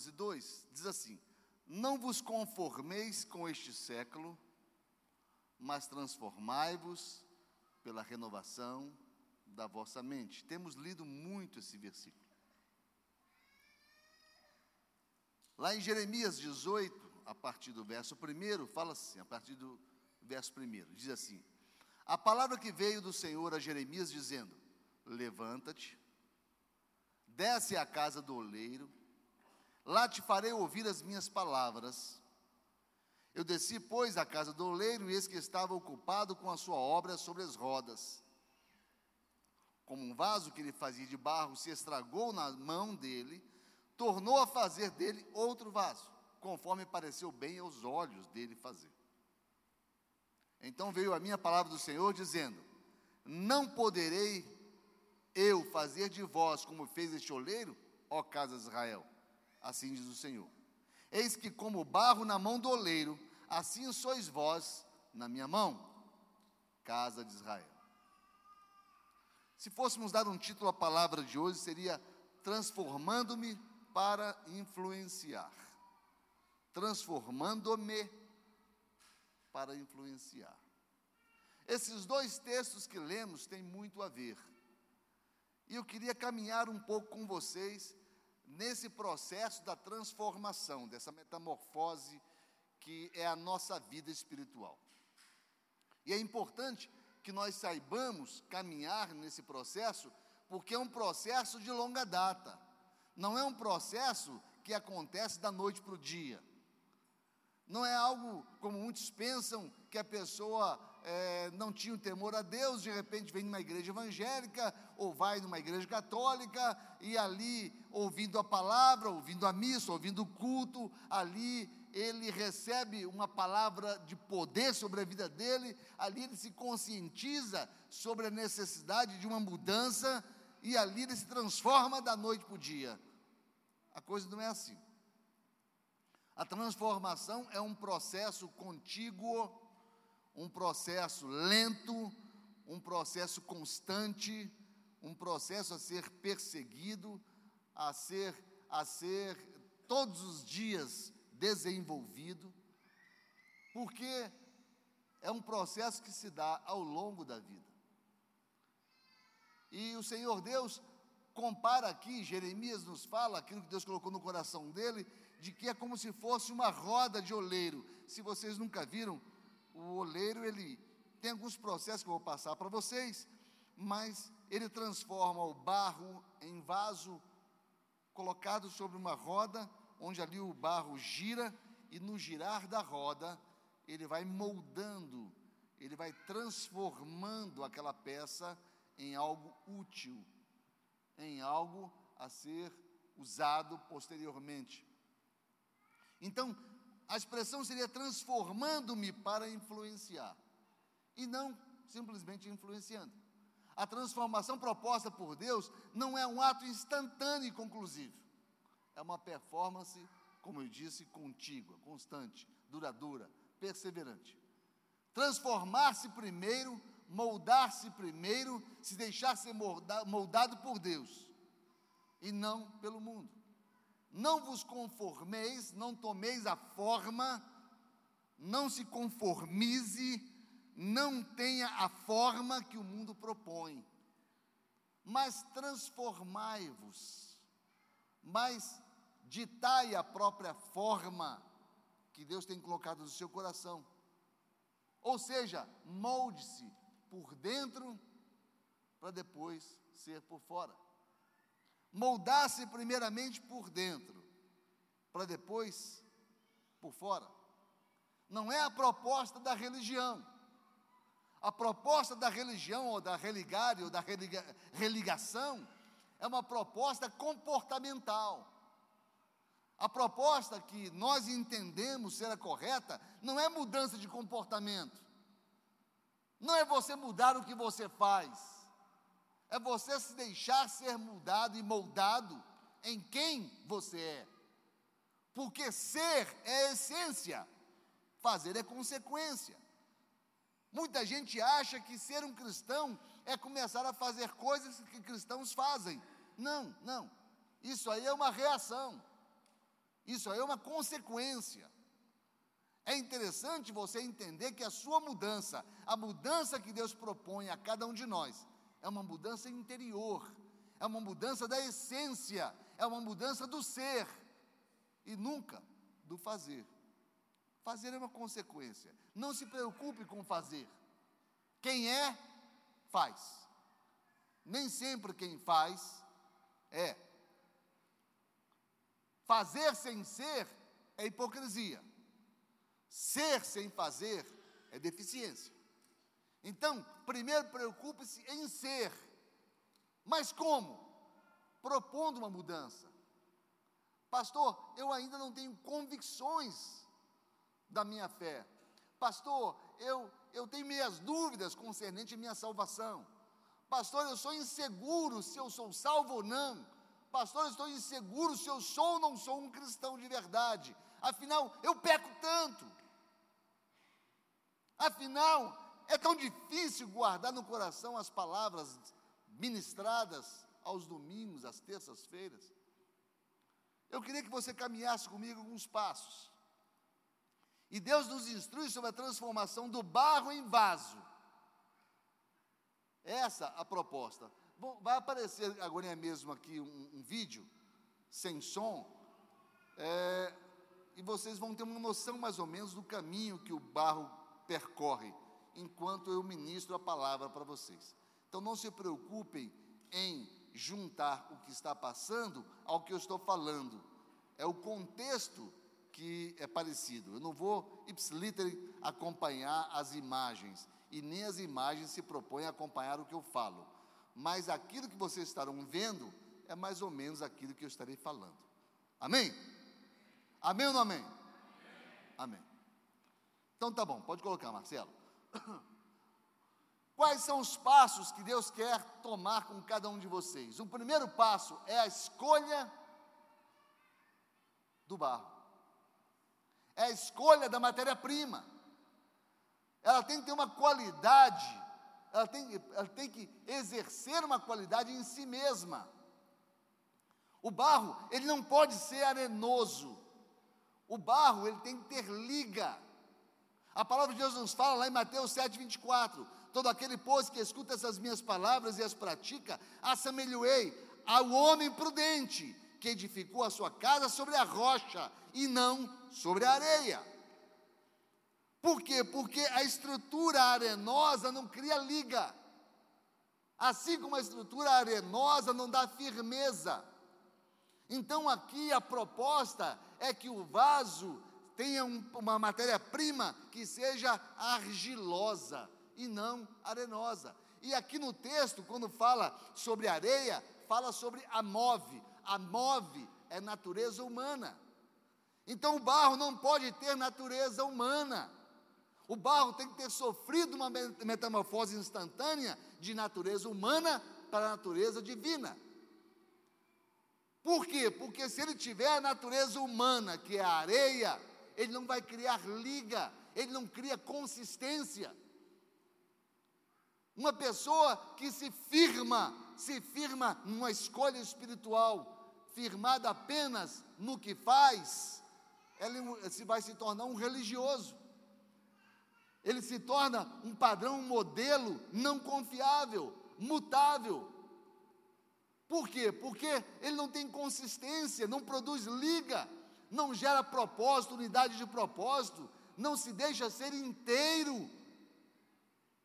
Romanos 12, 2 diz assim: Não vos conformeis com este século, mas transformai-vos pela renovação da vossa mente. Temos lido muito esse versículo. Lá em Jeremias 18, a partir do verso 1, fala assim, a partir do verso 1, diz assim: A palavra que veio do Senhor a Jeremias dizendo: Levanta-te, desce à casa do oleiro, lá te farei ouvir as minhas palavras. Eu desci, pois, à casa do oleiro, e eis que estava ocupado com a sua obra sobre as rodas. Como um vaso que ele fazia de barro se estragou na mão dele, tornou a fazer dele outro vaso, conforme pareceu bem aos olhos dele fazer. Então veio a minha palavra do Senhor dizendo: Não poderei eu fazer de vós como fez este oleiro, ó casa de Israel. Assim diz o Senhor. Eis que, como barro na mão do oleiro, assim sois vós na minha mão, casa de Israel. Se fôssemos dar um título à palavra de hoje, seria Transformando-me para influenciar. Transformando-me para influenciar. Esses dois textos que lemos têm muito a ver. E eu queria caminhar um pouco com vocês nesse processo da transformação, dessa metamorfose que é a nossa vida espiritual. E é importante que nós saibamos caminhar nesse processo, porque é um processo de longa data. Não é um processo que acontece da noite para o dia. Não é algo como muitos pensam que a pessoa é, não tinha o temor a Deus, de repente vem numa igreja evangélica ou vai numa igreja católica e ali ouvindo a palavra, ouvindo a missa, ouvindo o culto, ali ele recebe uma palavra de poder sobre a vida dele, ali ele se conscientiza sobre a necessidade de uma mudança e ali ele se transforma da noite para o dia. A coisa não é assim. A transformação é um processo contíguo um processo lento, um processo constante, um processo a ser perseguido, a ser, a ser todos os dias desenvolvido, porque é um processo que se dá ao longo da vida. E o Senhor Deus compara aqui, Jeremias nos fala aquilo que Deus colocou no coração dele, de que é como se fosse uma roda de oleiro. Se vocês nunca viram, o oleiro, ele tem alguns processos que eu vou passar para vocês, mas ele transforma o barro em vaso colocado sobre uma roda, onde ali o barro gira, e no girar da roda, ele vai moldando, ele vai transformando aquela peça em algo útil, em algo a ser usado posteriormente. Então, a expressão seria transformando-me para influenciar, e não simplesmente influenciando. A transformação proposta por Deus não é um ato instantâneo e conclusivo, é uma performance, como eu disse, contígua, constante, duradoura, perseverante. Transformar-se primeiro, moldar-se primeiro, se deixar ser moldado por Deus e não pelo mundo. Não vos conformeis, não tomeis a forma, não se conformize, não tenha a forma que o mundo propõe, mas transformai-vos, mas ditai a própria forma que Deus tem colocado no seu coração. Ou seja, molde-se por dentro para depois ser por fora moldar-se primeiramente por dentro, para depois por fora. Não é a proposta da religião. A proposta da religião, ou da religária, ou da religa, religação, é uma proposta comportamental. A proposta que nós entendemos ser a correta não é mudança de comportamento. Não é você mudar o que você faz é você se deixar ser mudado e moldado em quem você é. Porque ser é essência, fazer é consequência. Muita gente acha que ser um cristão é começar a fazer coisas que cristãos fazem. Não, não. Isso aí é uma reação. Isso aí é uma consequência. É interessante você entender que a sua mudança, a mudança que Deus propõe a cada um de nós, é uma mudança interior, é uma mudança da essência, é uma mudança do ser e nunca do fazer. Fazer é uma consequência. Não se preocupe com fazer. Quem é, faz. Nem sempre quem faz é. Fazer sem ser é hipocrisia. Ser sem fazer é deficiência. Então, primeiro preocupe-se em ser. Mas como? Propondo uma mudança. Pastor, eu ainda não tenho convicções da minha fé. Pastor, eu, eu tenho minhas dúvidas concernente à minha salvação. Pastor, eu sou inseguro se eu sou salvo ou não. Pastor, eu estou inseguro se eu sou ou não sou um cristão de verdade. Afinal, eu peco tanto. Afinal, é tão difícil guardar no coração as palavras ministradas aos domingos, às terças-feiras. Eu queria que você caminhasse comigo alguns passos. E Deus nos instrui sobre a transformação do barro em vaso. Essa a proposta. Bom, vai aparecer agora mesmo aqui um, um vídeo, sem som, é, e vocês vão ter uma noção mais ou menos do caminho que o barro percorre, enquanto eu ministro a palavra para vocês. Então não se preocupem em juntar o que está passando ao que eu estou falando. É o contexto que é parecido. Eu não vou ipsiliter acompanhar as imagens, e nem as imagens se propõem a acompanhar o que eu falo. Mas aquilo que vocês estarão vendo é mais ou menos aquilo que eu estarei falando. Amém? Amém ou não amém? Amém. Então tá bom, pode colocar, Marcelo. Quais são os passos que Deus quer tomar com cada um de vocês? O primeiro passo é a escolha do barro é a escolha da matéria-prima. Ela tem que ter uma qualidade, ela tem, ela tem que exercer uma qualidade em si mesma. O barro, ele não pode ser arenoso. O barro, ele tem que ter liga. A palavra de Deus nos fala lá em Mateus 7, 24: Todo aquele, pois, que escuta essas minhas palavras e as pratica, assemelhoei ao homem prudente, que edificou a sua casa sobre a rocha e não sobre a areia. Por quê? Porque a estrutura arenosa não cria liga. Assim como a estrutura arenosa não dá firmeza. Então aqui a proposta é que o vaso tenha um, uma matéria-prima que seja argilosa e não arenosa. E aqui no texto, quando fala sobre areia, fala sobre a move. A move é natureza humana. Então o barro não pode ter natureza humana. O barro tem que ter sofrido uma metamorfose instantânea de natureza humana para a natureza divina. Por quê? Porque se ele tiver a natureza humana, que é a areia, ele não vai criar liga, ele não cria consistência. Uma pessoa que se firma, se firma numa escolha espiritual, firmada apenas no que faz, ele se vai se tornar um religioso. Ele se torna um padrão, um modelo não confiável, mutável. Por quê? Porque ele não tem consistência, não produz liga, não gera propósito, unidade de propósito, não se deixa ser inteiro,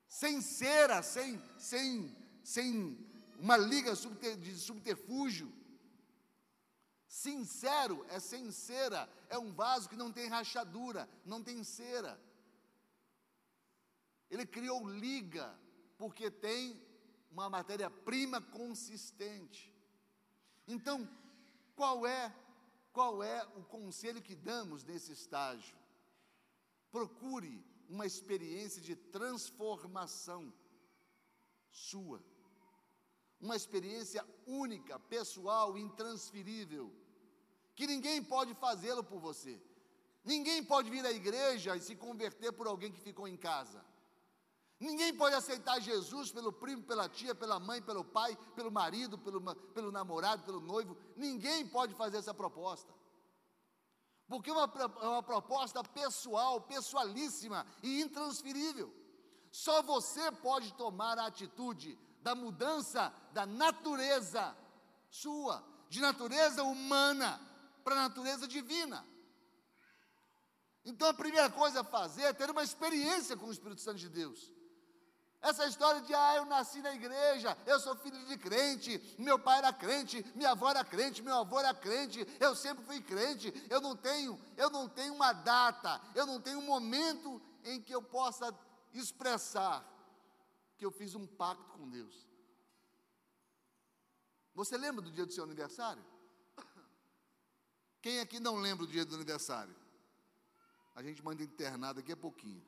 sem cera, sem, sem, sem uma liga de subterfúgio. Sincero é sem cera, é um vaso que não tem rachadura, não tem cera. Ele criou liga, porque tem uma matéria-prima consistente. Então, qual é qual é o conselho que damos nesse estágio? Procure uma experiência de transformação sua. Uma experiência única, pessoal, intransferível que ninguém pode fazê-lo por você. Ninguém pode vir à igreja e se converter por alguém que ficou em casa. Ninguém pode aceitar Jesus pelo primo, pela tia, pela mãe, pelo pai, pelo marido, pelo, pelo namorado, pelo noivo. Ninguém pode fazer essa proposta. Porque é uma, uma proposta pessoal, pessoalíssima e intransferível. Só você pode tomar a atitude da mudança da natureza sua, de natureza humana para natureza divina. Então a primeira coisa a fazer é ter uma experiência com o Espírito Santo de Deus. Essa história de, ah, eu nasci na igreja, eu sou filho de crente, meu pai era crente, minha avó era crente, meu avô era crente, eu sempre fui crente, eu não tenho, eu não tenho uma data, eu não tenho um momento em que eu possa expressar que eu fiz um pacto com Deus. Você lembra do dia do seu aniversário? Quem aqui não lembra do dia do aniversário? A gente manda internar daqui a pouquinho.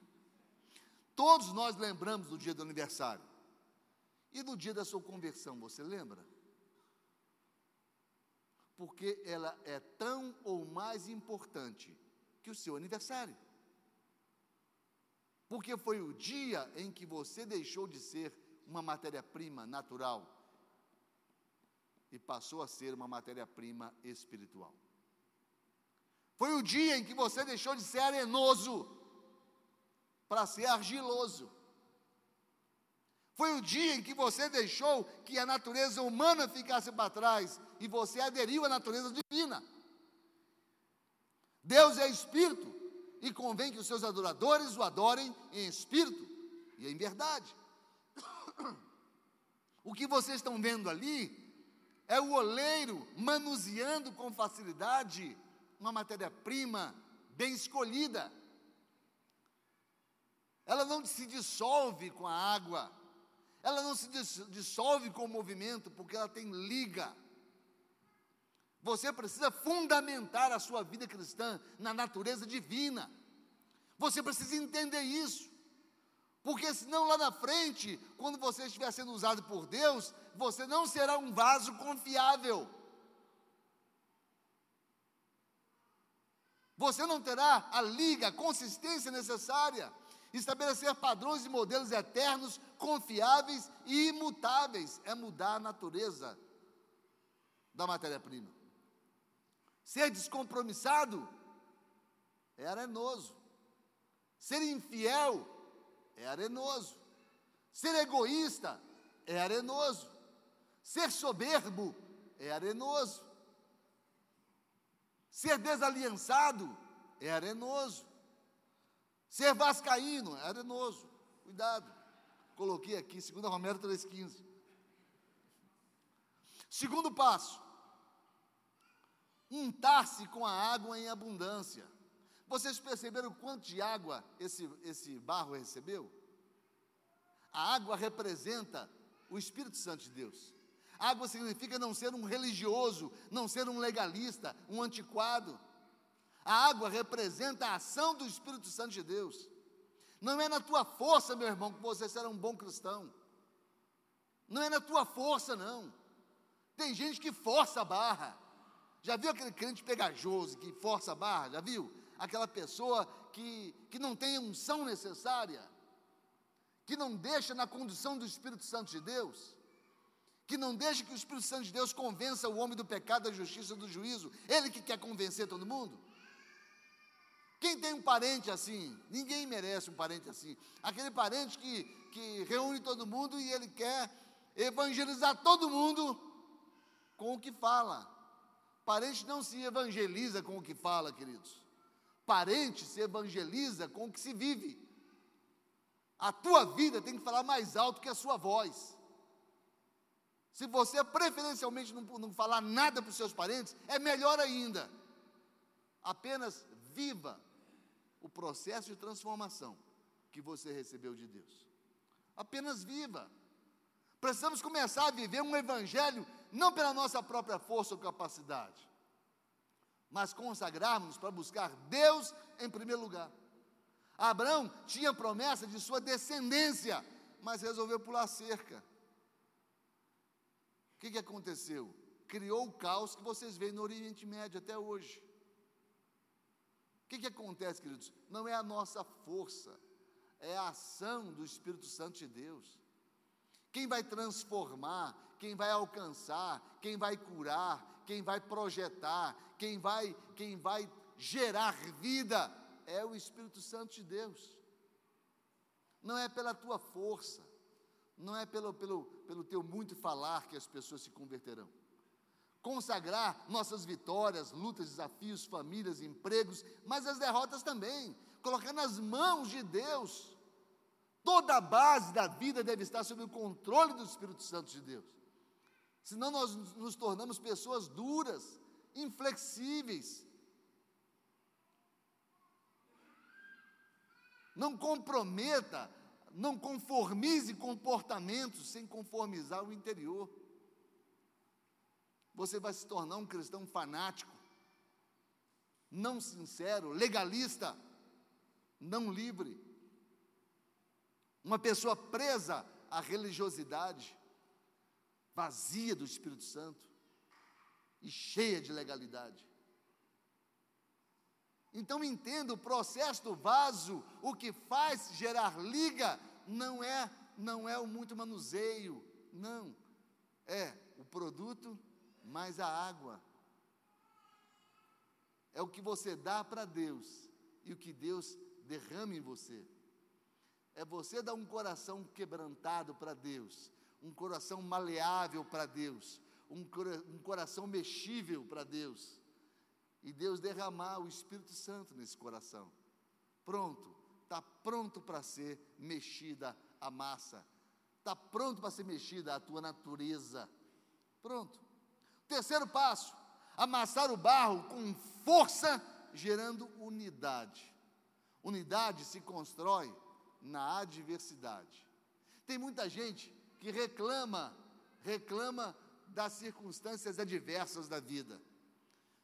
Todos nós lembramos do dia do aniversário. E do dia da sua conversão, você lembra? Porque ela é tão ou mais importante que o seu aniversário. Porque foi o dia em que você deixou de ser uma matéria-prima natural e passou a ser uma matéria-prima espiritual. Foi o dia em que você deixou de ser arenoso para ser argiloso. Foi o dia em que você deixou que a natureza humana ficasse para trás e você aderiu à natureza divina. Deus é espírito e convém que os seus adoradores o adorem em espírito e em verdade. O que vocês estão vendo ali é o oleiro manuseando com facilidade uma matéria-prima bem escolhida ela não se dissolve com a água, ela não se dissolve com o movimento, porque ela tem liga. Você precisa fundamentar a sua vida cristã na natureza divina. Você precisa entender isso. Porque senão lá na frente, quando você estiver sendo usado por Deus, você não será um vaso confiável. Você não terá a liga, a consistência necessária estabelecer padrões e modelos eternos, confiáveis e imutáveis, é mudar a natureza da matéria-prima. Ser descompromissado é arenoso. Ser infiel é arenoso. Ser egoísta é arenoso. Ser soberbo é arenoso. Ser desaliançado é arenoso. Ser vascaíno é arenoso. Cuidado. Coloquei aqui, 2 Romero 3,15. Segundo passo. Untar-se com a água em abundância. Vocês perceberam quanto de água esse, esse barro recebeu? A água representa o Espírito Santo de Deus. Água significa não ser um religioso, não ser um legalista, um antiquado. A água representa a ação do Espírito Santo de Deus. Não é na tua força, meu irmão, que você será um bom cristão. Não é na tua força, não. Tem gente que força a barra. Já viu aquele crente pegajoso que força a barra? Já viu? Aquela pessoa que, que não tem a unção necessária, que não deixa na condução do Espírito Santo de Deus, que não deixa que o Espírito Santo de Deus convença o homem do pecado, da justiça, do juízo. Ele que quer convencer todo mundo. Quem tem um parente assim? Ninguém merece um parente assim. Aquele parente que, que reúne todo mundo e ele quer evangelizar todo mundo com o que fala. Parente não se evangeliza com o que fala, queridos. Parente se evangeliza com o que se vive. A tua vida tem que falar mais alto que a sua voz. Se você preferencialmente não, não falar nada para os seus parentes, é melhor ainda. Apenas viva o processo de transformação que você recebeu de Deus. Apenas viva. Precisamos começar a viver um evangelho não pela nossa própria força ou capacidade, mas consagrarmos para buscar Deus em primeiro lugar. Abraão tinha promessa de sua descendência, mas resolveu pular cerca. O que, que aconteceu? Criou o caos que vocês veem no Oriente Médio até hoje. O que, que acontece, queridos? Não é a nossa força, é a ação do Espírito Santo de Deus. Quem vai transformar, quem vai alcançar, quem vai curar, quem vai projetar, quem vai, quem vai gerar vida é o Espírito Santo de Deus. Não é pela tua força, não é pelo, pelo, pelo teu muito falar que as pessoas se converterão. Consagrar nossas vitórias, lutas, desafios, famílias, empregos, mas as derrotas também. Colocar nas mãos de Deus. Toda a base da vida deve estar sob o controle do Espírito Santo de Deus. Senão nós nos tornamos pessoas duras, inflexíveis. Não comprometa não conformize comportamentos sem conformizar o interior. Você vai se tornar um cristão fanático, não sincero, legalista, não livre. Uma pessoa presa à religiosidade, vazia do Espírito Santo e cheia de legalidade. Então entenda o processo do vaso, o que faz gerar liga, não é não é o muito manuseio, não. É o produto mais a água. É o que você dá para Deus e o que Deus derrama em você. É você dar um coração quebrantado para Deus, um coração maleável para Deus, um, um coração mexível para Deus e Deus derramar o Espírito Santo nesse coração. Pronto, está pronto para ser mexida a massa, está pronto para ser mexida a tua natureza. Pronto. Terceiro passo: amassar o barro com força, gerando unidade. Unidade se constrói na adversidade. Tem muita gente que reclama, reclama das circunstâncias adversas da vida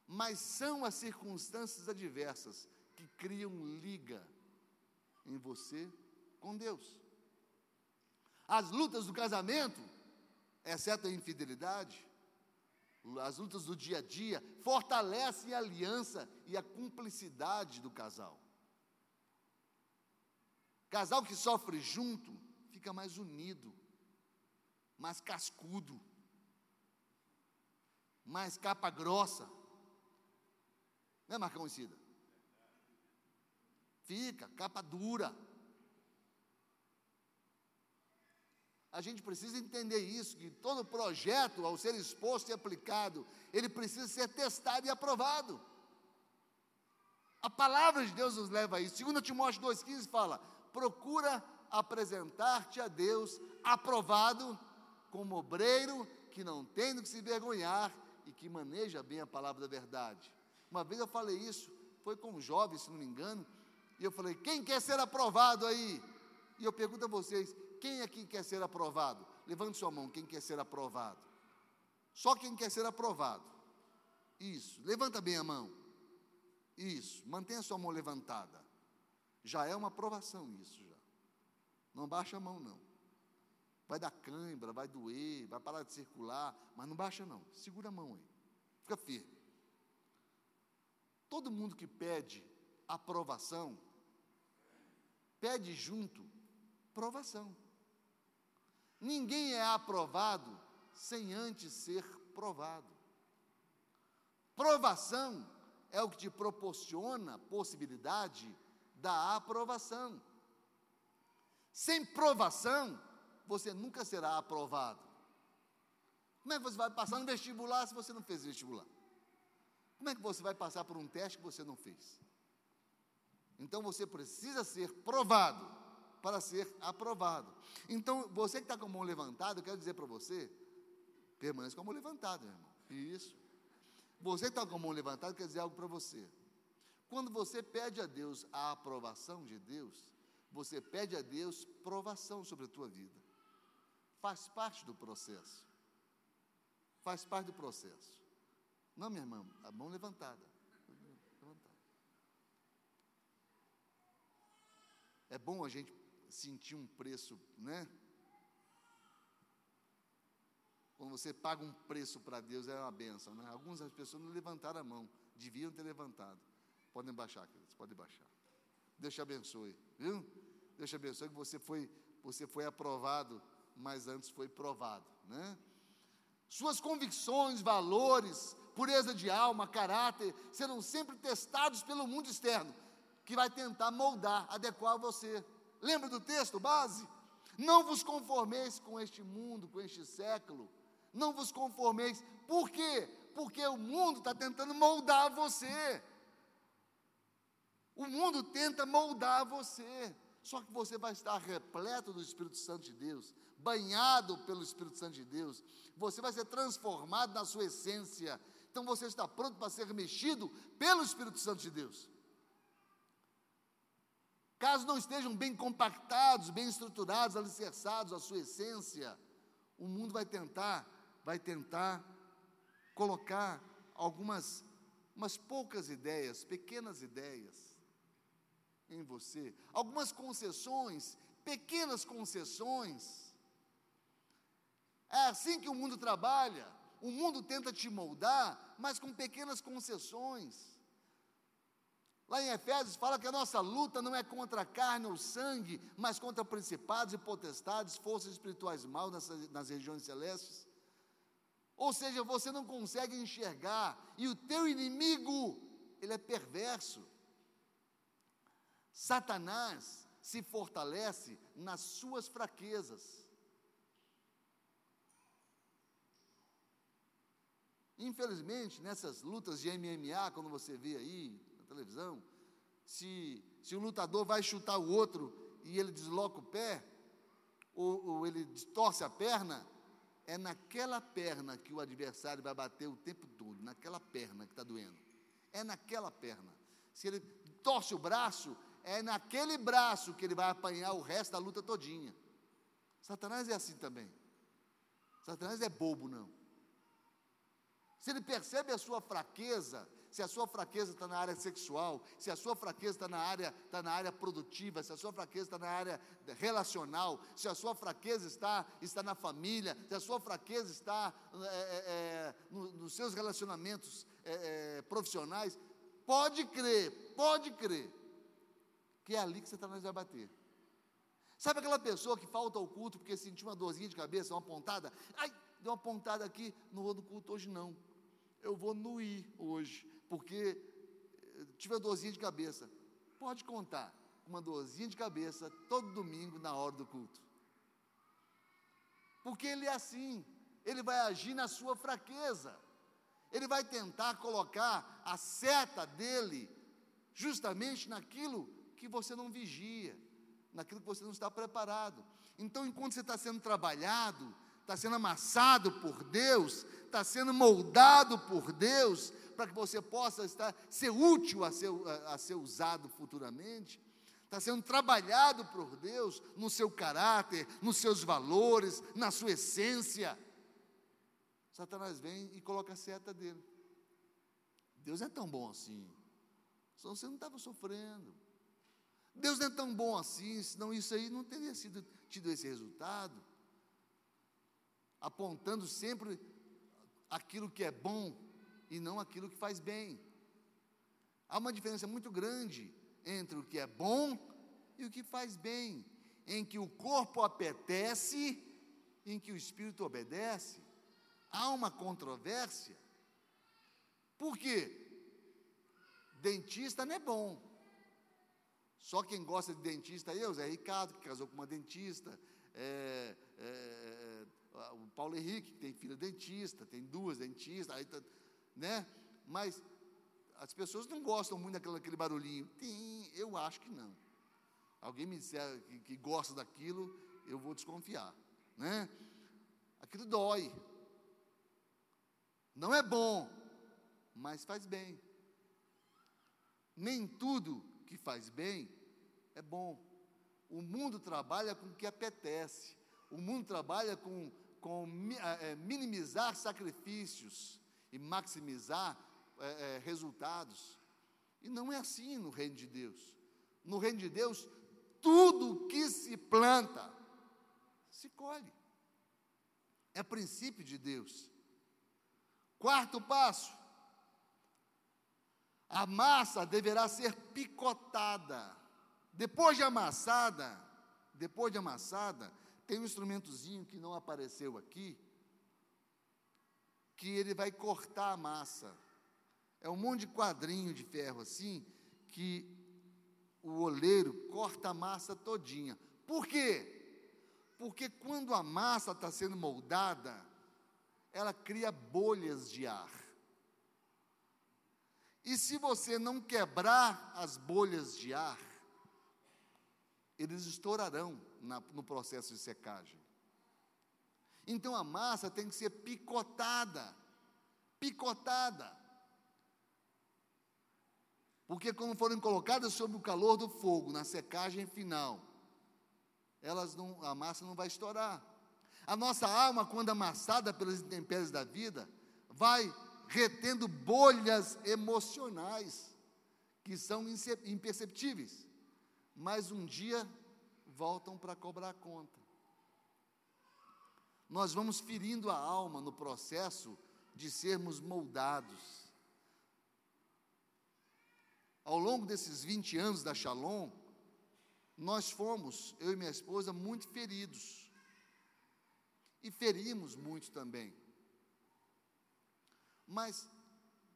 mas são as circunstâncias adversas que criam liga em você com Deus. As lutas do casamento, exceto a infidelidade, as lutas do dia a dia, fortalecem a aliança e a cumplicidade do casal. Casal que sofre junto fica mais unido, mais cascudo, mais capa grossa. Né, Marcão Cida? Fica, capa dura. A gente precisa entender isso, que todo projeto, ao ser exposto e aplicado, ele precisa ser testado e aprovado. A palavra de Deus nos leva a isso. 2 Timóteo 2,15 fala: procura apresentar-te a Deus aprovado como obreiro que não tem do que se vergonhar e que maneja bem a palavra da verdade. Uma vez eu falei isso, foi com um jovem, se não me engano, e eu falei: quem quer ser aprovado aí? E eu pergunto a vocês: quem aqui quer ser aprovado? Levante sua mão, quem quer ser aprovado? Só quem quer ser aprovado. Isso, levanta bem a mão. Isso, mantenha sua mão levantada. Já é uma aprovação isso já. Não baixa a mão não. Vai dar cãibra, vai doer, vai parar de circular, mas não baixa não. Segura a mão aí. Fica firme. Todo mundo que pede aprovação, pede junto provação. Ninguém é aprovado sem antes ser provado. Provação é o que te proporciona possibilidade da aprovação. Sem provação, você nunca será aprovado. Como é que você vai passar no vestibular se você não fez vestibular? Como é que você vai passar por um teste que você não fez? Então você precisa ser provado para ser aprovado. Então, você que está com a mão levantada, eu quero dizer para você, permaneça com a mão levantada, meu irmão. Isso. Você que está com a mão levantada, eu quero dizer algo para você. Quando você pede a Deus a aprovação de Deus, você pede a Deus provação sobre a tua vida. Faz parte do processo. Faz parte do processo. Não, minha irmã, a mão levantada. levantada. É bom a gente sentir um preço, né? Quando você paga um preço para Deus, é uma benção, né? Algumas pessoas não levantaram a mão, deviam ter levantado. Podem baixar, queridos, podem baixar. Deus te abençoe, viu? Deus te abençoe que você foi, você foi aprovado, mas antes foi provado, né? Suas convicções, valores, pureza de alma, caráter, serão sempre testados pelo mundo externo, que vai tentar moldar, adequar você. Lembra do texto base? Não vos conformeis com este mundo, com este século. Não vos conformeis. Por quê? Porque o mundo está tentando moldar você. O mundo tenta moldar você. Só que você vai estar repleto do Espírito Santo de Deus, banhado pelo Espírito Santo de Deus. Você vai ser transformado na sua essência. Então você está pronto para ser mexido pelo Espírito Santo de Deus. Caso não estejam bem compactados, bem estruturados, alicerçados a sua essência, o mundo vai tentar, vai tentar colocar algumas umas poucas ideias, pequenas ideias em você. Algumas concessões, pequenas concessões. É assim que o mundo trabalha. O mundo tenta te moldar, mas com pequenas concessões. Lá em Efésios fala que a nossa luta não é contra a carne ou sangue, mas contra principados e potestades, forças espirituais mal nas, nas regiões celestes. Ou seja, você não consegue enxergar, e o teu inimigo, ele é perverso. Satanás se fortalece nas suas fraquezas. Infelizmente, nessas lutas de MMA, quando você vê aí televisão, se, se um lutador vai chutar o outro e ele desloca o pé, ou, ou ele torce a perna, é naquela perna que o adversário vai bater o tempo todo, naquela perna que está doendo. É naquela perna. Se ele torce o braço, é naquele braço que ele vai apanhar o resto da luta todinha. Satanás é assim também. Satanás é bobo, não. Se ele percebe a sua fraqueza, se a sua fraqueza está na área sexual, se a sua fraqueza está na área, está na área produtiva, se a sua fraqueza está na área relacional, se a sua fraqueza está, está na família, se a sua fraqueza está é, é, é no, nos seus relacionamentos é, é, profissionais, pode crer, pode crer que é ali que Satanás vai bater. Sabe aquela pessoa que falta ao culto porque sentiu uma dorzinha de cabeça, uma pontada? Ai, deu uma pontada aqui, não vou no culto hoje não. Eu vou no ir hoje, porque eh, tive uma dorzinha de cabeça. Pode contar, uma dorzinha de cabeça todo domingo na hora do culto. Porque ele é assim, ele vai agir na sua fraqueza. Ele vai tentar colocar a seta dele justamente naquilo que você não vigia, naquilo que você não está preparado. Então, enquanto você está sendo trabalhado, está sendo amassado por Deus, está sendo moldado por Deus, para que você possa estar, ser útil a ser, a, a ser usado futuramente, está sendo trabalhado por Deus no seu caráter, nos seus valores, na sua essência. Satanás vem e coloca a seta dele. Deus é tão bom assim. Senão você não estava sofrendo. Deus não é tão bom assim, senão isso aí não teria sido tido esse resultado. Apontando sempre aquilo que é bom e não aquilo que faz bem. Há uma diferença muito grande entre o que é bom e o que faz bem, em que o corpo apetece, em que o espírito obedece. Há uma controvérsia. Por quê? Dentista não é bom. Só quem gosta de dentista é o Zé Ricardo, que casou com uma dentista, é, é, é, o Paulo Henrique, que tem filha dentista, tem duas dentistas, aí tá, né? Mas as pessoas não gostam muito daquele, barulhinho. Tem, eu acho que não. Alguém me disser que, que gosta daquilo, eu vou desconfiar, né? Aquilo dói. Não é bom, mas faz bem. Nem tudo que faz bem é bom. O mundo trabalha com o que apetece. O mundo trabalha com, com é, minimizar sacrifícios e maximizar é, é, resultados. E não é assim no reino de Deus. No reino de Deus, tudo que se planta, se colhe. É princípio de Deus. Quarto passo, a massa deverá ser picotada. Depois de amassada, depois de amassada, tem um instrumentozinho que não apareceu aqui, que ele vai cortar a massa. É um monte de quadrinho de ferro assim, que o oleiro corta a massa todinha. Por quê? Porque quando a massa está sendo moldada, ela cria bolhas de ar. E se você não quebrar as bolhas de ar, eles estourarão na, no processo de secagem. Então a massa tem que ser picotada, picotada. Porque quando forem colocadas sob o calor do fogo, na secagem final, elas não, a massa não vai estourar. A nossa alma, quando amassada pelas intempéries da vida, vai retendo bolhas emocionais que são imperceptíveis, mas um dia voltam para cobrar a conta. Nós vamos ferindo a alma no processo de sermos moldados. Ao longo desses 20 anos da Shalom, nós fomos, eu e minha esposa, muito feridos. E ferimos muito também. Mas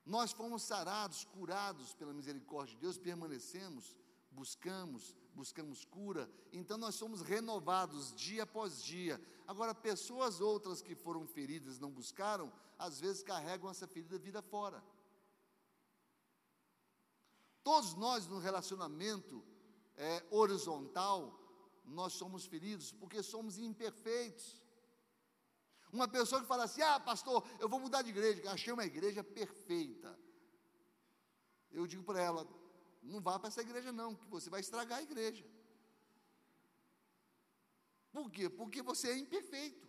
nós fomos sarados, curados pela misericórdia de Deus, permanecemos, buscamos, buscamos cura, então nós somos renovados dia após dia. Agora, pessoas outras que foram feridas não buscaram, às vezes carregam essa ferida vida fora. Todos nós no relacionamento é, horizontal, nós somos feridos porque somos imperfeitos. Uma pessoa que fala assim: ah, pastor, eu vou mudar de igreja, achei uma igreja perfeita. Eu digo para ela: não vá para essa igreja, não, que você vai estragar a igreja. Por quê? Porque você é imperfeito.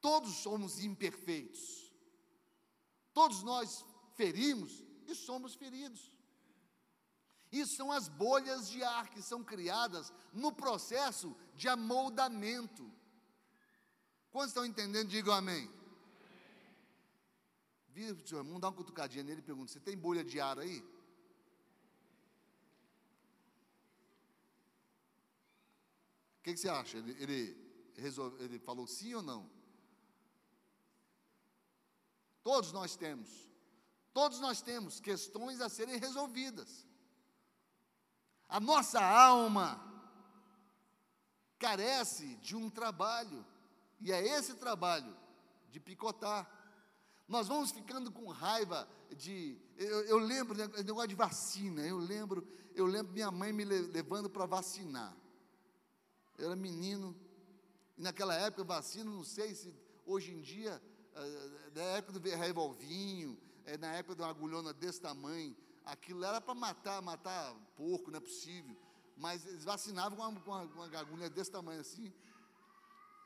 Todos somos imperfeitos. Todos nós ferimos e somos feridos. Isso são as bolhas de ar que são criadas no processo de amoldamento. Quantos estão entendendo? Digam amém. Vira para o seu irmão, dá uma cutucadinha nele e pergunta: Você tem bolha de ar aí? Que, que você acha? Ele, ele, resolve, ele falou sim ou não? Todos nós temos. Todos nós temos questões a serem resolvidas. A nossa alma carece de um trabalho. E é esse trabalho de picotar. Nós vamos ficando com raiva de. Eu, eu lembro, né, negócio de vacina. Eu lembro, eu lembro minha mãe me levando para vacinar. Eu era menino. E naquela época, vacina, não sei se hoje em dia, eh, na época do revolvinho, eh, na época de uma agulhona desse tamanho, aquilo era para matar, matar porco, não é possível. Mas eles vacinavam com uma, com uma agulha desse tamanho assim.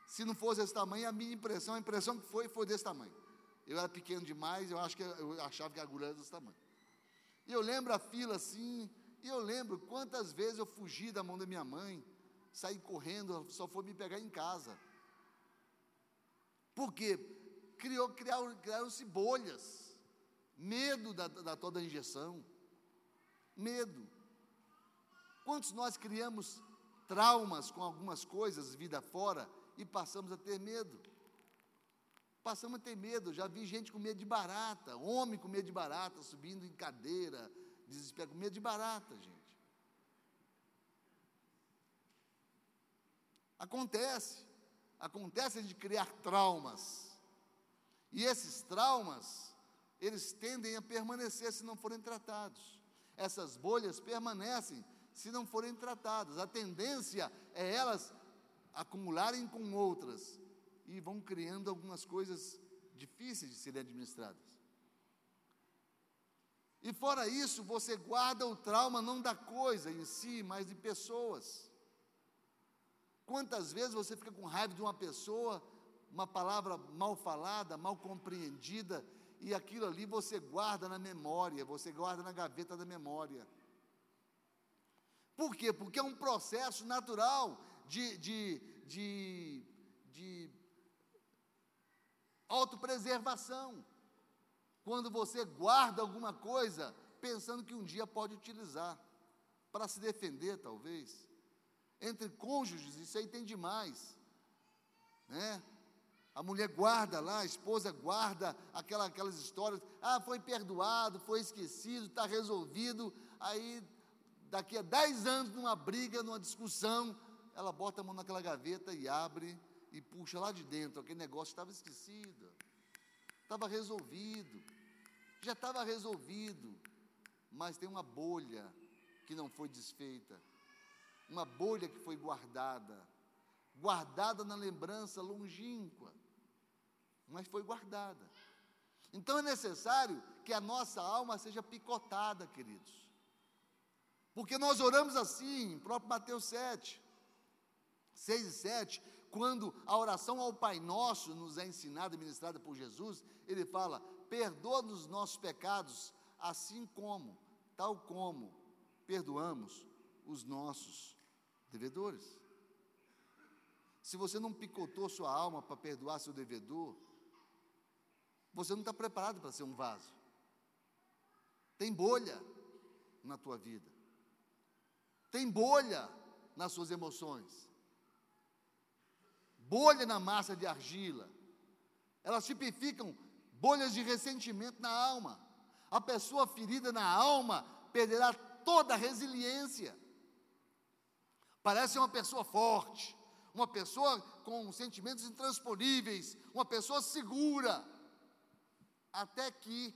Se não fosse desse tamanho, a minha impressão, a impressão que foi, foi desse tamanho. Eu era pequeno demais, eu acho que eu achava que a agulha era desse tamanho. E eu lembro a fila assim, e eu lembro quantas vezes eu fugi da mão da minha mãe, saí correndo, só foi me pegar em casa. Por quê? Criou, criaram, criaram-se bolhas, medo da, da toda injeção, medo. Quantos nós criamos traumas com algumas coisas, vida fora, e passamos a ter medo. Passamos a ter medo. Já vi gente com medo de barata, homem com medo de barata, subindo em cadeira, desespero, com medo de barata, gente. Acontece. Acontece de criar traumas. E esses traumas, eles tendem a permanecer se não forem tratados. Essas bolhas permanecem se não forem tratadas. A tendência é elas acumularem com outras e vão criando algumas coisas difíceis de serem administradas. E fora isso, você guarda o trauma não da coisa em si, mas de pessoas. Quantas vezes você fica com raiva de uma pessoa, uma palavra mal falada, mal compreendida, e aquilo ali você guarda na memória, você guarda na gaveta da memória. Por quê? Porque é um processo natural de, de, de, de autopreservação. Quando você guarda alguma coisa pensando que um dia pode utilizar, para se defender, talvez. Entre cônjuges, isso aí tem demais. Né? A mulher guarda lá, a esposa guarda aquela, aquelas histórias. Ah, foi perdoado, foi esquecido, está resolvido. Aí, daqui a 10 anos, numa briga, numa discussão, ela bota a mão naquela gaveta e abre e puxa lá de dentro. Aquele negócio estava esquecido, estava resolvido, já estava resolvido. Mas tem uma bolha que não foi desfeita, uma bolha que foi guardada, guardada na lembrança longínqua mas foi guardada. Então é necessário que a nossa alma seja picotada, queridos. Porque nós oramos assim, em próprio Mateus 7, 6 e 7, quando a oração ao Pai Nosso nos é ensinada e ministrada por Jesus, ele fala: perdoa-nos nossos pecados, assim como, tal como perdoamos os nossos devedores. Se você não picotou sua alma para perdoar seu devedor, você não está preparado para ser um vaso. Tem bolha na tua vida. Tem bolha nas suas emoções. Bolha na massa de argila. Elas tipificam bolhas de ressentimento na alma. A pessoa ferida na alma perderá toda a resiliência. Parece uma pessoa forte, uma pessoa com sentimentos intransponíveis, uma pessoa segura até que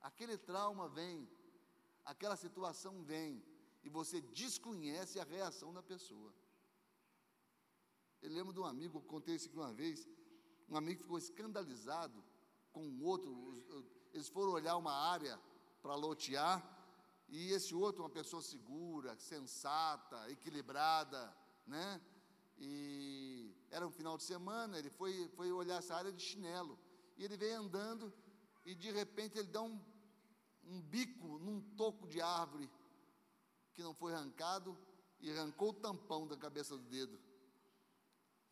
aquele trauma vem, aquela situação vem, e você desconhece a reação da pessoa. Eu lembro de um amigo, eu contei isso aqui uma vez, um amigo ficou escandalizado com um outro, eles foram olhar uma área para lotear, e esse outro, uma pessoa segura, sensata, equilibrada, né? E era um final de semana, ele foi, foi olhar essa área de chinelo. E ele veio andando e de repente ele dá um, um bico num toco de árvore que não foi arrancado e arrancou o tampão da cabeça do dedo.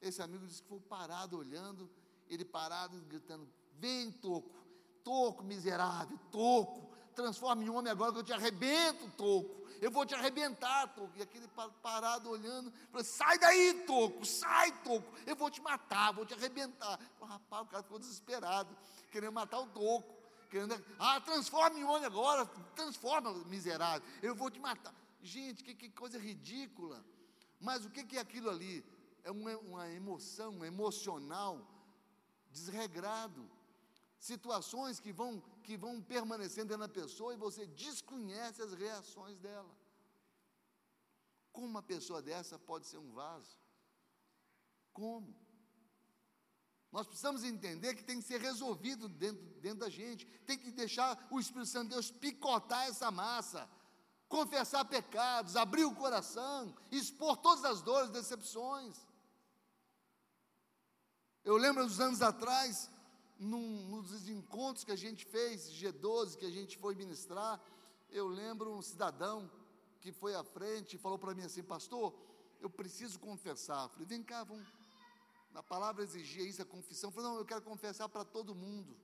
Esse amigo disse que foi parado olhando, ele parado gritando: Vem, toco, toco miserável, toco, transforma em homem agora que eu te arrebento, toco, eu vou te arrebentar, toco. E aquele parado olhando, falou: Sai daí, toco, sai, toco, eu vou te matar, vou te arrebentar. rapaz, o cara ficou desesperado, querendo matar o toco, querendo, ah, transforma em homem agora, transforma, miserável, eu vou te matar. Gente, que, que coisa ridícula. Mas o que, que é aquilo ali? É uma, uma emoção, um emocional desregrado situações que vão, que vão permanecendo da pessoa e você desconhece as reações dela. Como uma pessoa dessa pode ser um vaso? Como? Nós precisamos entender que tem que ser resolvido dentro, dentro da gente, tem que deixar o Espírito Santo de Deus picotar essa massa, confessar pecados, abrir o coração, expor todas as dores, decepções. Eu lembro dos anos atrás, num, nos encontros que a gente fez, G12, que a gente foi ministrar, eu lembro um cidadão que foi à frente e falou para mim assim, pastor, eu preciso confessar. Eu falei, vem cá, vamos. Na palavra exigia isso, a confissão. Eu falei, não, eu quero confessar para todo mundo.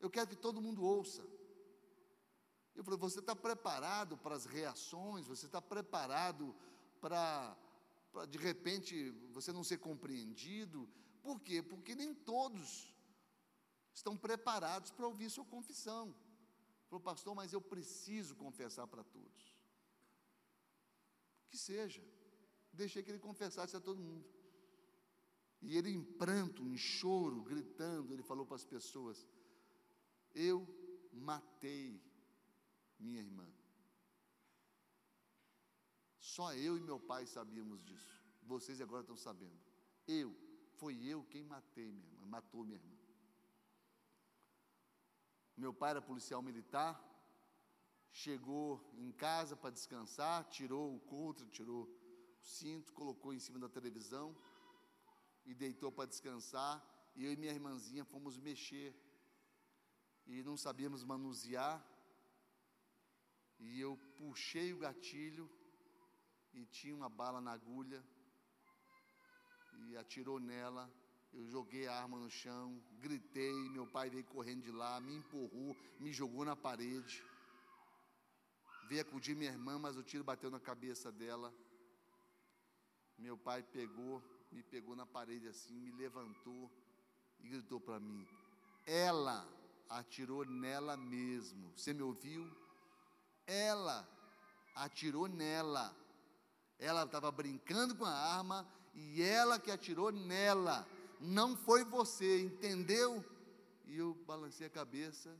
Eu quero que todo mundo ouça. Eu falei, você está preparado para as reações? Você está preparado para, de repente, você não ser compreendido? Por quê? Porque nem todos estão preparados para ouvir sua confissão. Falou, pastor, mas eu preciso confessar para todos. Que seja. Deixei que ele confessasse a todo mundo. E ele, em pranto, em choro, gritando, ele falou para as pessoas: Eu matei minha irmã. Só eu e meu pai sabíamos disso. Vocês agora estão sabendo. Eu foi eu quem matei minha irmã, matou minha irmã. Meu pai era policial militar, chegou em casa para descansar, tirou o contra, tirou o cinto, colocou em cima da televisão e deitou para descansar. E eu e minha irmãzinha fomos mexer e não sabíamos manusear. E eu puxei o gatilho e tinha uma bala na agulha e atirou nela. Eu joguei a arma no chão, gritei, meu pai veio correndo de lá, me empurrou, me jogou na parede. Veio acudir minha irmã, mas o tiro bateu na cabeça dela. Meu pai pegou me pegou na parede assim, me levantou e gritou para mim: Ela atirou nela mesmo. Você me ouviu? Ela atirou nela. Ela estava brincando com a arma e ela que atirou nela. Não foi você, entendeu? E eu balancei a cabeça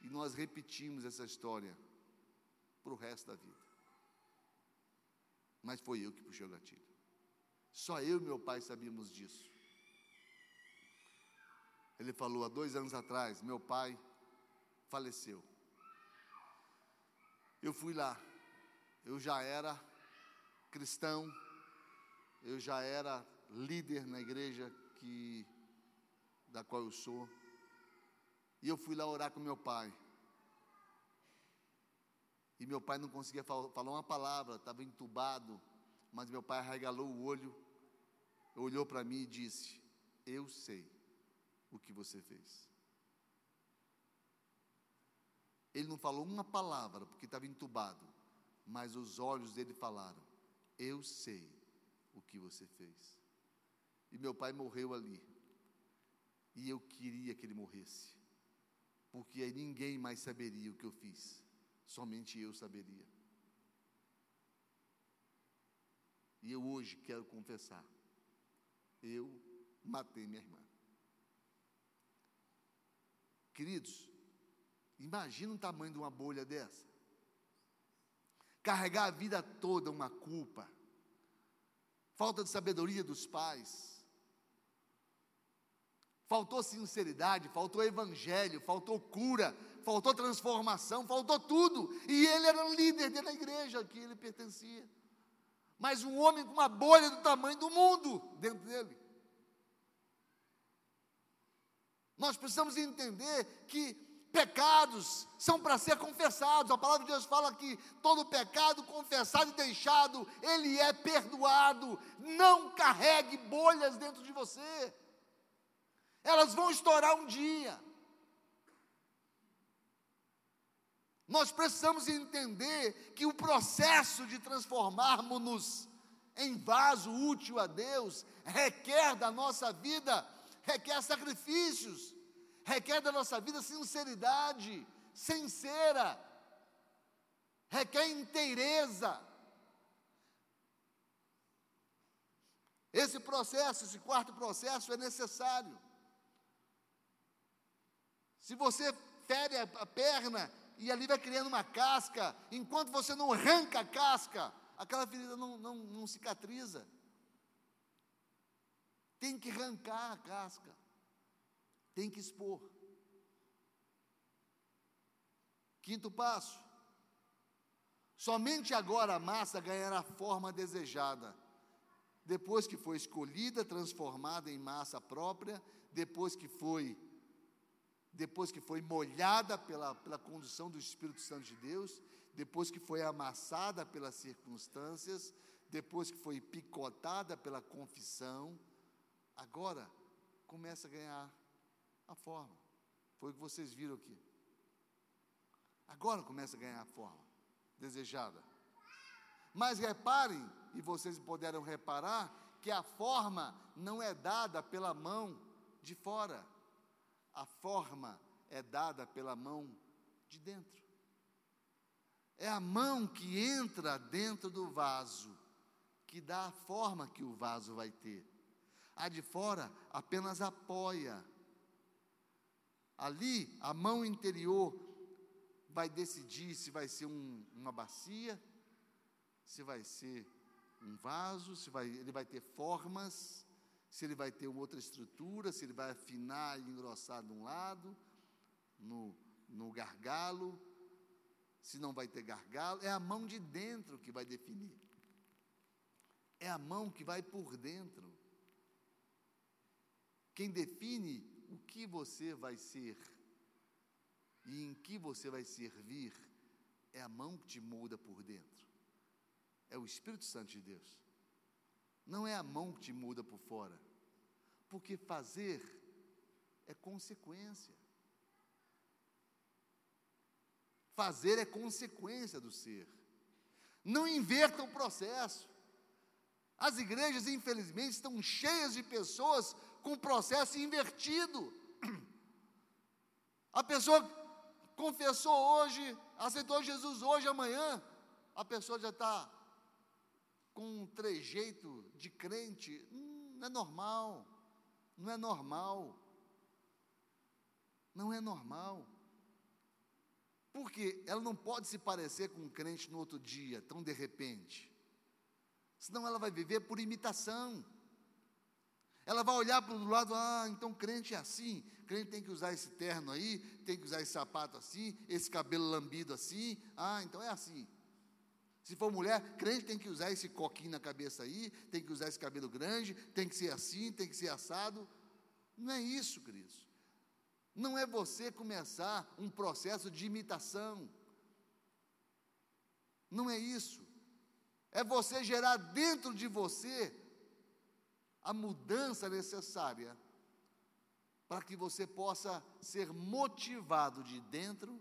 e nós repetimos essa história para o resto da vida. Mas foi eu que puxei o gatilho. Só eu e meu pai sabíamos disso. Ele falou há dois anos atrás: meu pai faleceu. Eu fui lá, eu já era cristão, eu já era líder na igreja que da qual eu sou. E eu fui lá orar com meu pai. E meu pai não conseguia fal falar uma palavra, estava entubado. Mas meu pai arregalou o olho, olhou para mim e disse: Eu sei o que você fez. Ele não falou uma palavra, porque estava entubado, mas os olhos dele falaram: Eu sei o que você fez. E meu pai morreu ali. E eu queria que ele morresse, porque aí ninguém mais saberia o que eu fiz, somente eu saberia. E eu hoje quero confessar: eu matei minha irmã. Queridos, imagina o tamanho de uma bolha dessa. Carregar a vida toda uma culpa, falta de sabedoria dos pais, faltou sinceridade, faltou evangelho, faltou cura, faltou transformação, faltou tudo. E ele era líder da igreja que ele pertencia mas um homem com uma bolha do tamanho do mundo dentro dele. Nós precisamos entender que pecados são para ser confessados. A palavra de Deus fala que todo pecado confessado e deixado, ele é perdoado. Não carregue bolhas dentro de você. Elas vão estourar um dia. Nós precisamos entender que o processo de transformarmos-nos em vaso útil a Deus requer da nossa vida, requer sacrifícios, requer da nossa vida sinceridade, sincera, requer inteireza. Esse processo, esse quarto processo é necessário. Se você fere a perna e ali vai criando uma casca. Enquanto você não arranca a casca, aquela ferida não, não, não cicatriza. Tem que arrancar a casca. Tem que expor. Quinto passo. Somente agora a massa ganhará a forma desejada. Depois que foi escolhida, transformada em massa própria, depois que foi depois que foi molhada pela, pela condução do Espírito Santo de Deus, depois que foi amassada pelas circunstâncias, depois que foi picotada pela confissão, agora começa a ganhar a forma. Foi o que vocês viram aqui. Agora começa a ganhar a forma desejada. Mas reparem, e vocês puderam reparar, que a forma não é dada pela mão de fora a forma é dada pela mão de dentro. É a mão que entra dentro do vaso que dá a forma que o vaso vai ter. A de fora apenas apoia. Ali, a mão interior vai decidir se vai ser um, uma bacia, se vai ser um vaso, se vai, ele vai ter formas se ele vai ter outra estrutura, se ele vai afinar e engrossar de um lado, no, no gargalo, se não vai ter gargalo, é a mão de dentro que vai definir. É a mão que vai por dentro. Quem define o que você vai ser e em que você vai servir é a mão que te muda por dentro. É o Espírito Santo de Deus. Não é a mão que te muda por fora. Porque fazer é consequência. Fazer é consequência do ser. Não inverta o processo. As igrejas, infelizmente, estão cheias de pessoas com processo invertido. A pessoa confessou hoje, aceitou Jesus hoje, amanhã, a pessoa já está com um trejeito de crente. Hum, não é normal, não é normal. Não é normal. Porque ela não pode se parecer com um crente no outro dia, tão de repente. Senão ela vai viver por imitação. Ela vai olhar para o lado, ah, então crente é assim, crente tem que usar esse terno aí, tem que usar esse sapato assim, esse cabelo lambido assim, ah, então é assim. Se for mulher, crente tem que usar esse coquinho na cabeça aí, tem que usar esse cabelo grande, tem que ser assim, tem que ser assado. Não é isso, Cristo. Não é você começar um processo de imitação. Não é isso é você gerar dentro de você a mudança necessária para que você possa ser motivado de dentro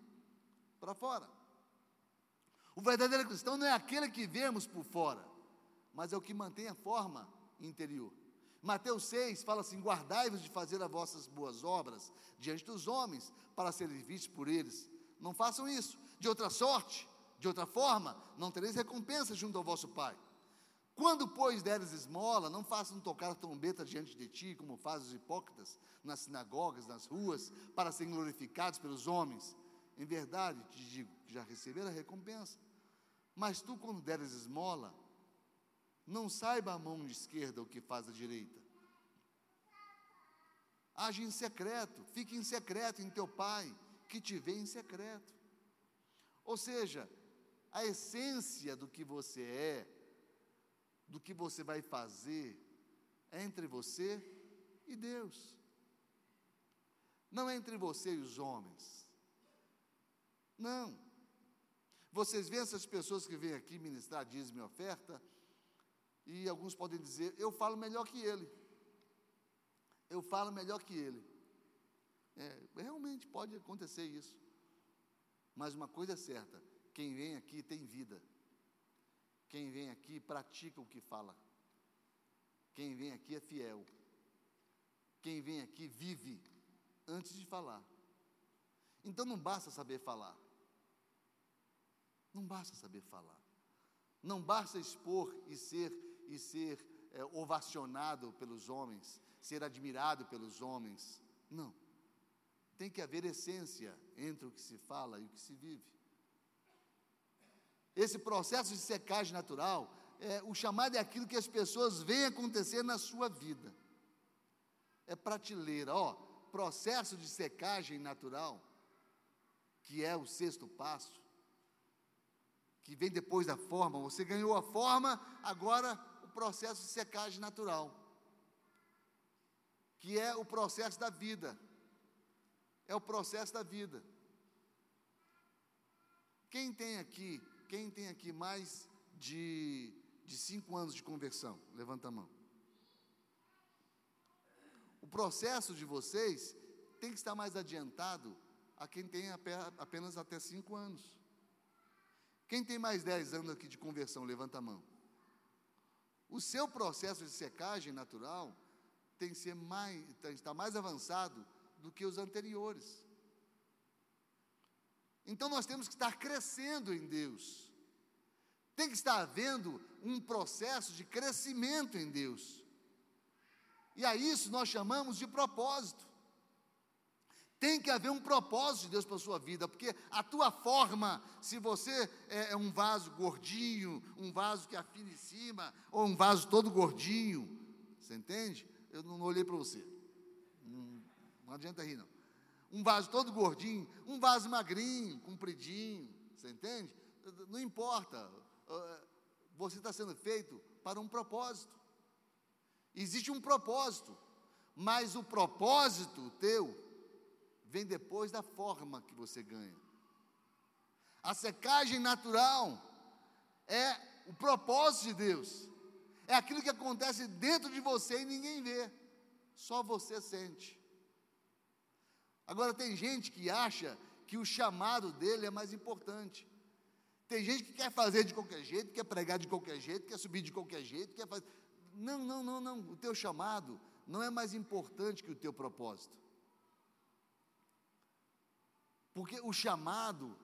para fora. O verdadeiro cristão não é aquele que vemos por fora, mas é o que mantém a forma interior. Mateus 6 fala assim: Guardai-vos de fazer as vossas boas obras diante dos homens, para serem vistos por eles. Não façam isso. De outra sorte, de outra forma, não tereis recompensa junto ao vosso Pai. Quando, pois, deres esmola, não façam tocar a trombeta diante de ti, como fazem os hipócritas nas sinagogas, nas ruas, para serem glorificados pelos homens. Em verdade, te digo que já receberam a recompensa. Mas tu, quando deres esmola, não saiba a mão esquerda o que faz a direita. Age em secreto, fique em secreto em teu pai, que te vê em secreto. Ou seja, a essência do que você é, do que você vai fazer, é entre você e Deus. Não é entre você e os homens. Não. Vocês veem essas pessoas que vêm aqui ministrar dízimo e oferta, e alguns podem dizer: Eu falo melhor que ele. Eu falo melhor que ele. É, realmente pode acontecer isso. Mas uma coisa é certa: quem vem aqui tem vida. Quem vem aqui pratica o que fala. Quem vem aqui é fiel. Quem vem aqui vive antes de falar. Então não basta saber falar. Não basta saber falar. Não basta expor e ser e ser é, ovacionado pelos homens, ser admirado pelos homens. Não. Tem que haver essência entre o que se fala e o que se vive. Esse processo de secagem natural, é, o chamado é aquilo que as pessoas veem acontecer na sua vida. É prateleira, ó, processo de secagem natural, que é o sexto passo, que vem depois da forma. Você ganhou a forma, agora o processo de secagem natural, que é o processo da vida. É o processo da vida. Quem tem aqui quem tem aqui mais de, de cinco anos de conversão? Levanta a mão. O processo de vocês tem que estar mais adiantado a quem tem apenas até cinco anos. Quem tem mais dez anos aqui de conversão, levanta a mão. O seu processo de secagem natural tem que ser mais, tem que estar mais avançado do que os anteriores. Então nós temos que estar crescendo em Deus. Tem que estar havendo um processo de crescimento em Deus. E a isso nós chamamos de propósito. Tem que haver um propósito de Deus para a sua vida, porque a tua forma, se você é, é um vaso gordinho, um vaso que afina em cima, ou um vaso todo gordinho, você entende? Eu não olhei para você. Não, não adianta rir, não um vaso todo gordinho, um vaso magrinho, compridinho, você entende? Não importa, ah, você está sendo feito para um propósito. Existe um propósito, mas o propósito teu vem depois da forma que você ganha. A secagem natural é o propósito de Deus, é aquilo que acontece dentro de você e ninguém vê, só você sente. Agora, tem gente que acha que o chamado dele é mais importante. Tem gente que quer fazer de qualquer jeito, quer pregar de qualquer jeito, quer subir de qualquer jeito, quer fazer. Não, não, não, não. O teu chamado não é mais importante que o teu propósito. Porque o chamado,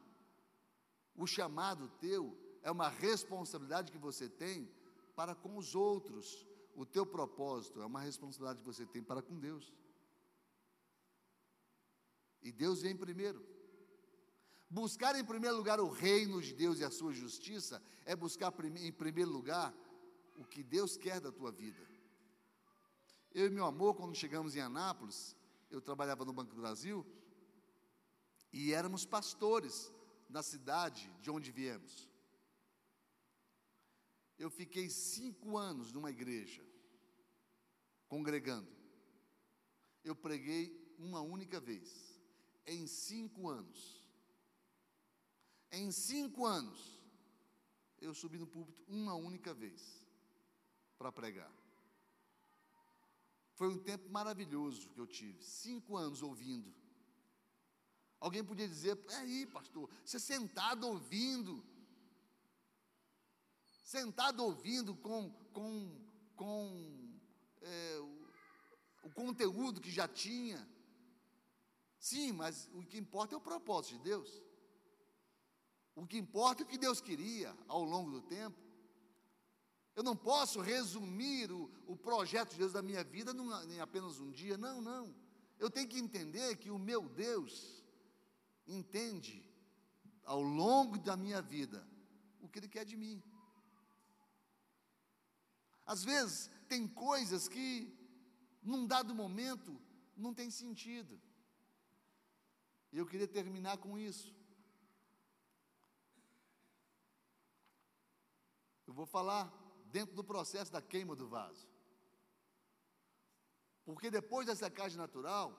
o chamado teu é uma responsabilidade que você tem para com os outros. O teu propósito é uma responsabilidade que você tem para com Deus. E Deus vem primeiro. Buscar em primeiro lugar o reino de Deus e a sua justiça é buscar em primeiro lugar o que Deus quer da tua vida. Eu e meu amor, quando chegamos em Anápolis, eu trabalhava no Banco do Brasil e éramos pastores na cidade de onde viemos. Eu fiquei cinco anos numa igreja, congregando. Eu preguei uma única vez, em cinco anos. Em cinco anos, eu subi no púlpito uma única vez para pregar. Foi um tempo maravilhoso que eu tive, cinco anos ouvindo. Alguém podia dizer, aí, pastor, você sentado ouvindo, sentado ouvindo com, com, com é, o, o conteúdo que já tinha. Sim, mas o que importa é o propósito de Deus. O que importa é o que Deus queria ao longo do tempo. Eu não posso resumir o, o projeto de Deus da minha vida num, em apenas um dia. Não, não. Eu tenho que entender que o meu Deus entende ao longo da minha vida o que Ele quer de mim. Às vezes, tem coisas que, num dado momento, não tem sentido. E eu queria terminar com isso. Eu vou falar dentro do processo da queima do vaso. Porque depois da secagem natural,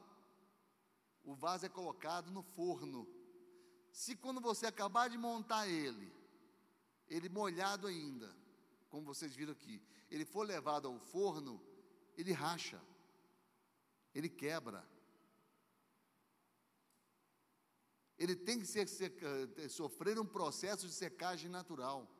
o vaso é colocado no forno. Se quando você acabar de montar ele, ele molhado ainda, como vocês viram aqui, ele for levado ao forno, ele racha, ele quebra. Ele tem que ser, ser, sofrer um processo de secagem natural.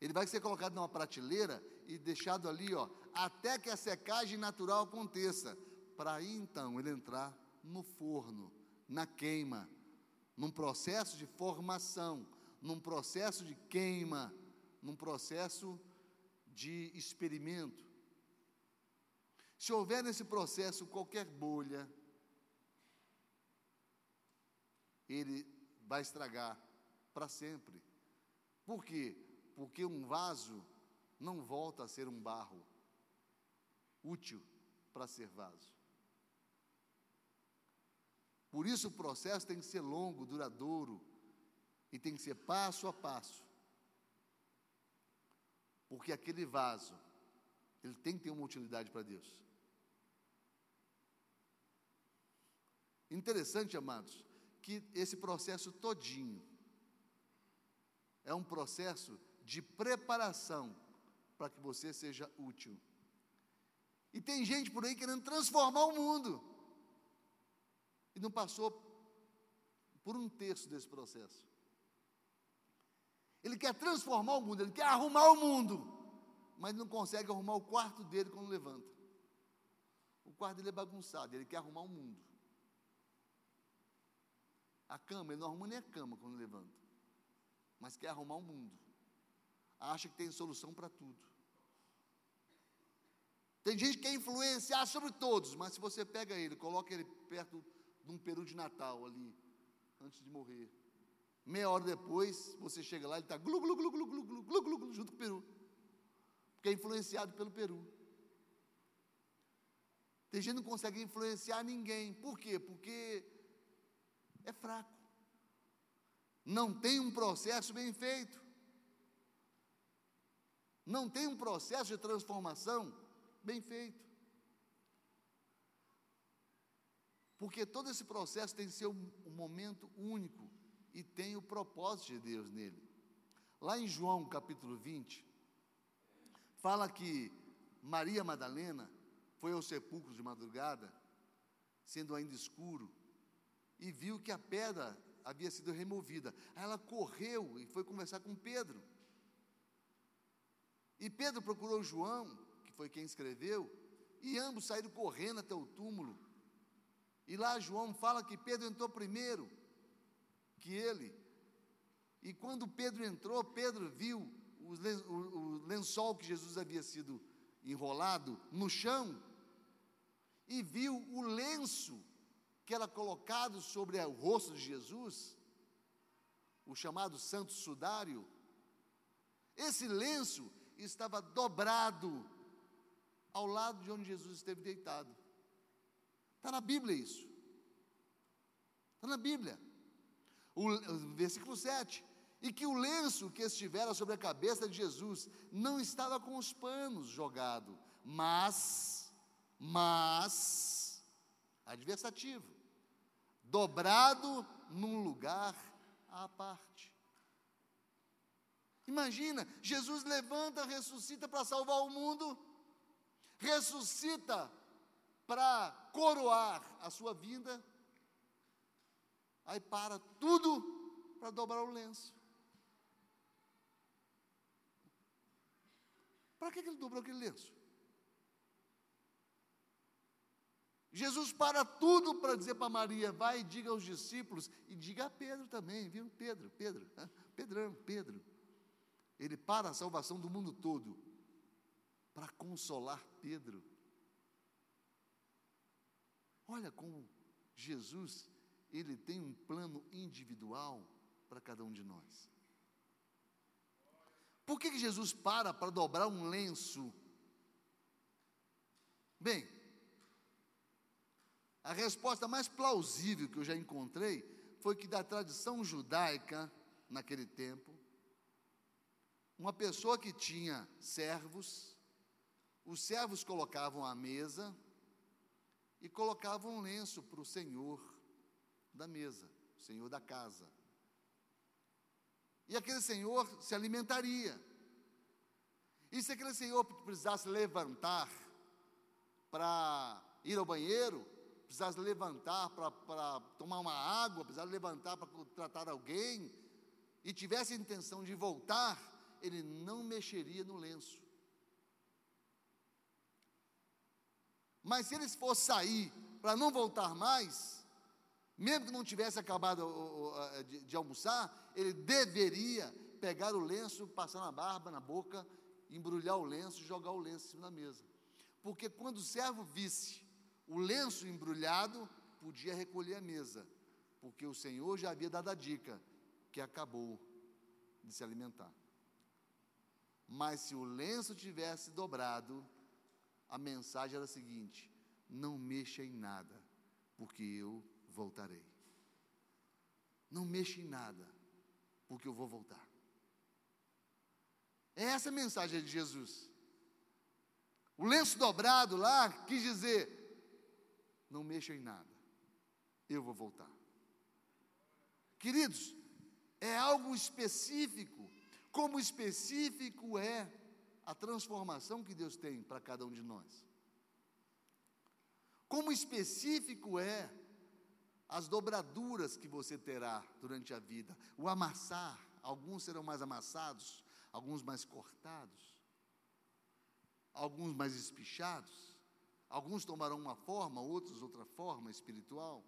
Ele vai ser colocado numa prateleira e deixado ali, ó, até que a secagem natural aconteça, para aí então ele entrar no forno, na queima, num processo de formação, num processo de queima, num processo de experimento. Se houver nesse processo qualquer bolha, ele vai estragar para sempre. Por quê? porque um vaso não volta a ser um barro útil para ser vaso. Por isso o processo tem que ser longo, duradouro e tem que ser passo a passo. Porque aquele vaso, ele tem que ter uma utilidade para Deus. Interessante, amados, que esse processo todinho é um processo de preparação para que você seja útil. E tem gente por aí querendo transformar o mundo. E não passou por um terço desse processo. Ele quer transformar o mundo, ele quer arrumar o mundo, mas não consegue arrumar o quarto dele quando levanta. O quarto dele é bagunçado, ele quer arrumar o mundo. A cama, ele não arruma nem a cama quando levanta, mas quer arrumar o mundo acha que tem solução para tudo. Tem gente que quer influenciar sobre todos, mas se você pega ele, coloca ele perto de um peru de Natal ali, antes de morrer. Meia hora depois, você chega lá, ele está glu, glu, glu, glu, glu, glu, glu, glu, glu, junto com o peru. Porque é influenciado pelo peru. Tem gente que não consegue influenciar ninguém. Por quê? Porque é fraco. Não tem um processo bem feito não tem um processo de transformação bem feito. Porque todo esse processo tem seu um momento único e tem o propósito de Deus nele. Lá em João capítulo 20, fala que Maria Madalena foi ao sepulcro de madrugada, sendo ainda escuro, e viu que a pedra havia sido removida. Aí ela correu e foi conversar com Pedro. E Pedro procurou João, que foi quem escreveu, e ambos saíram correndo até o túmulo. E lá João fala que Pedro entrou primeiro que ele. E quando Pedro entrou, Pedro viu o lençol que Jesus havia sido enrolado no chão e viu o lenço que era colocado sobre o rosto de Jesus, o chamado Santo Sudário. Esse lenço estava dobrado ao lado de onde Jesus esteve deitado. Está na Bíblia isso. Está na Bíblia. O, versículo 7 e que o lenço que estivera sobre a cabeça de Jesus não estava com os panos jogado, mas, mas, adversativo, dobrado num lugar à parte. Imagina, Jesus levanta, ressuscita para salvar o mundo, ressuscita para coroar a sua vinda, aí para tudo para dobrar o lenço. Para que ele dobrou aquele lenço? Jesus para tudo para dizer para Maria, vai e diga aos discípulos, e diga a Pedro também, viu? Pedro, Pedro, Pedrão, Pedro. Ele para a salvação do mundo todo, para consolar Pedro. Olha como Jesus, ele tem um plano individual para cada um de nós. Por que, que Jesus para para dobrar um lenço? Bem, a resposta mais plausível que eu já encontrei foi que, da tradição judaica, naquele tempo, uma pessoa que tinha servos, os servos colocavam a mesa e colocavam um lenço para o senhor da mesa, o senhor da casa e aquele senhor se alimentaria. E se aquele senhor precisasse levantar para ir ao banheiro, precisasse levantar para tomar uma água, precisasse levantar para tratar alguém, e tivesse a intenção de voltar, ele não mexeria no lenço. Mas se ele fosse sair para não voltar mais, mesmo que não tivesse acabado de, de almoçar, ele deveria pegar o lenço, passar na barba, na boca, embrulhar o lenço e jogar o lenço em cima da mesa. Porque quando o servo visse o lenço embrulhado, podia recolher a mesa, porque o Senhor já havia dado a dica que acabou de se alimentar. Mas se o lenço tivesse dobrado, a mensagem era a seguinte: não mexa em nada, porque eu voltarei. Não mexa em nada, porque eu vou voltar. É essa a mensagem de Jesus. O lenço dobrado lá quis dizer: não mexa em nada, eu vou voltar. Queridos, é algo específico, como específico é a transformação que Deus tem para cada um de nós. Como específico é as dobraduras que você terá durante a vida, o amassar, alguns serão mais amassados, alguns mais cortados, alguns mais espichados, alguns tomarão uma forma, outros outra forma espiritual,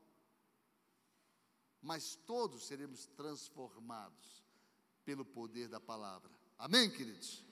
mas todos seremos transformados pelo poder da palavra. Amém, queridos?